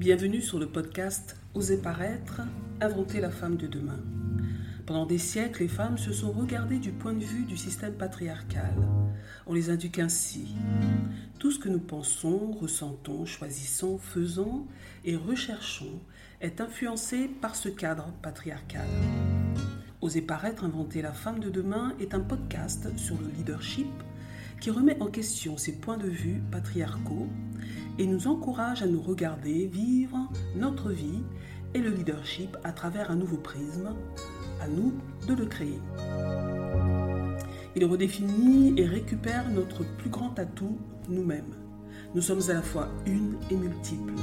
Bienvenue sur le podcast Oser paraître, inventer la femme de demain. Pendant des siècles, les femmes se sont regardées du point de vue du système patriarcal. On les indique ainsi. Tout ce que nous pensons, ressentons, choisissons, faisons et recherchons est influencé par ce cadre patriarcal. Oser paraître, inventer la femme de demain est un podcast sur le leadership qui remet en question ces points de vue patriarcaux et nous encourage à nous regarder, vivre notre vie et le leadership à travers un nouveau prisme, à nous de le créer. Il redéfinit et récupère notre plus grand atout, nous-mêmes. Nous sommes à la fois une et multiples.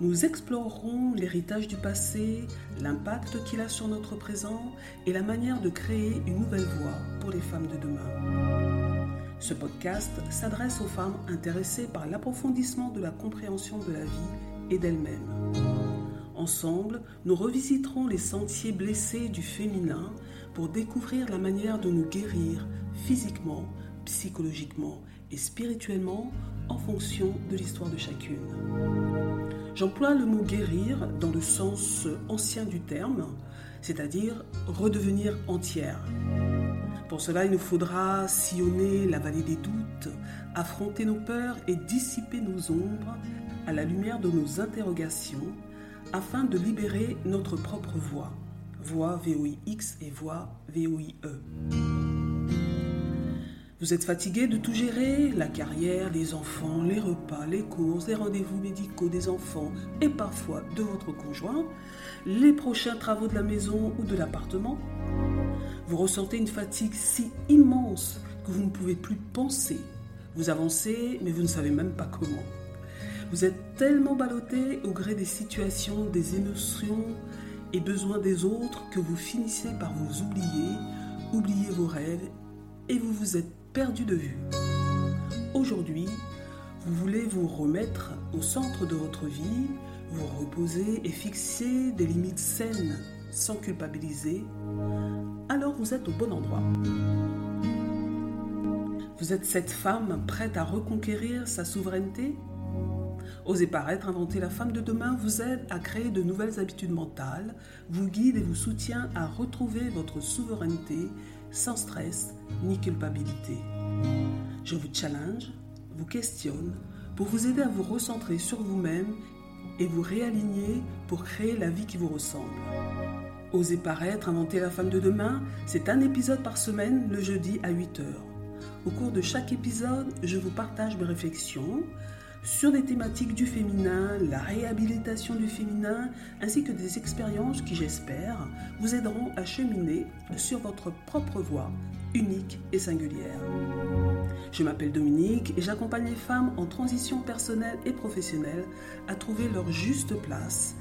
Nous explorerons l'héritage du passé, l'impact qu'il a sur notre présent et la manière de créer une nouvelle voie pour les femmes de demain. Ce podcast s'adresse aux femmes intéressées par l'approfondissement de la compréhension de la vie et d'elles-mêmes. Ensemble, nous revisiterons les sentiers blessés du féminin pour découvrir la manière de nous guérir physiquement, psychologiquement et spirituellement en fonction de l'histoire de chacune. J'emploie le mot guérir dans le sens ancien du terme, c'est-à-dire redevenir entière. Pour cela, il nous faudra sillonner la vallée des doutes, affronter nos peurs et dissiper nos ombres à la lumière de nos interrogations afin de libérer notre propre voix, voix VOIX et voix VOIE. Vous êtes fatigué de tout gérer, la carrière, les enfants, les repas, les courses, les rendez-vous médicaux des enfants et parfois de votre conjoint, les prochains travaux de la maison ou de l'appartement? Vous ressentez une fatigue si immense que vous ne pouvez plus penser. Vous avancez, mais vous ne savez même pas comment. Vous êtes tellement ballotté au gré des situations, des émotions et besoins des autres que vous finissez par vous oublier, oublier vos rêves et vous vous êtes perdu de vue. Aujourd'hui, vous voulez vous remettre au centre de votre vie, vous reposer et fixer des limites saines sans culpabiliser, alors vous êtes au bon endroit. Vous êtes cette femme prête à reconquérir sa souveraineté? Osez paraître, inventer la femme de demain vous aide à créer de nouvelles habitudes mentales, vous guide et vous soutient à retrouver votre souveraineté sans stress ni culpabilité. Je vous challenge, vous questionne pour vous aider à vous recentrer sur vous-même et vous réaligner pour créer la vie qui vous ressemble. Osez paraître, inventer la femme de demain, c'est un épisode par semaine le jeudi à 8h. Au cours de chaque épisode, je vous partage mes réflexions sur des thématiques du féminin, la réhabilitation du féminin, ainsi que des expériences qui, j'espère, vous aideront à cheminer sur votre propre voie unique et singulière. Je m'appelle Dominique et j'accompagne les femmes en transition personnelle et professionnelle à trouver leur juste place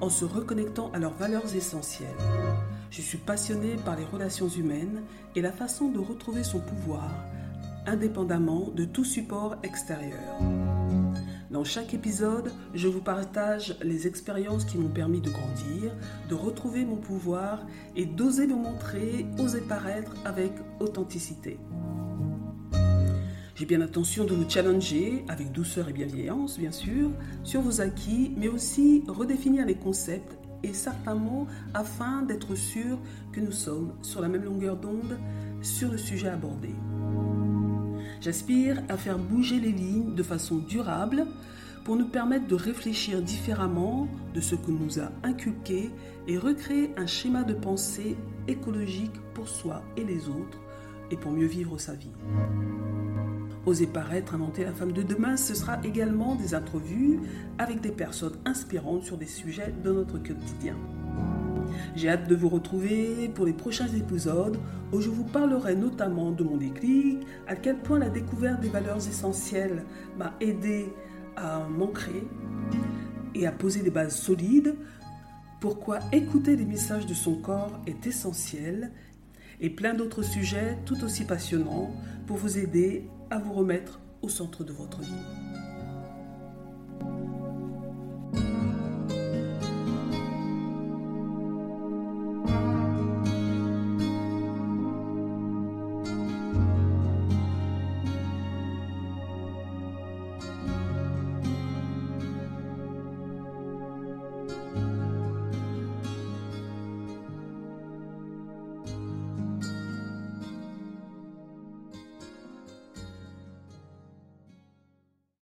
en se reconnectant à leurs valeurs essentielles. Je suis passionnée par les relations humaines et la façon de retrouver son pouvoir indépendamment de tout support extérieur. Dans chaque épisode, je vous partage les expériences qui m'ont permis de grandir, de retrouver mon pouvoir et d'oser me montrer, oser paraître avec authenticité. J'ai bien l'intention de vous challenger, avec douceur et bienveillance bien sûr, sur vos acquis, mais aussi redéfinir les concepts et certains mots afin d'être sûr que nous sommes sur la même longueur d'onde sur le sujet abordé. J'aspire à faire bouger les lignes de façon durable pour nous permettre de réfléchir différemment de ce que nous a inculqué et recréer un schéma de pensée écologique pour soi et les autres et pour mieux vivre sa vie. Oser paraître, inventer la femme de demain, ce sera également des interviews avec des personnes inspirantes sur des sujets de notre quotidien. J'ai hâte de vous retrouver pour les prochains épisodes où je vous parlerai notamment de mon déclic, à quel point la découverte des valeurs essentielles m'a aidé à m'ancrer et à poser des bases solides, pourquoi écouter les messages de son corps est essentiel et plein d'autres sujets tout aussi passionnants pour vous aider à vous remettre au centre de votre vie.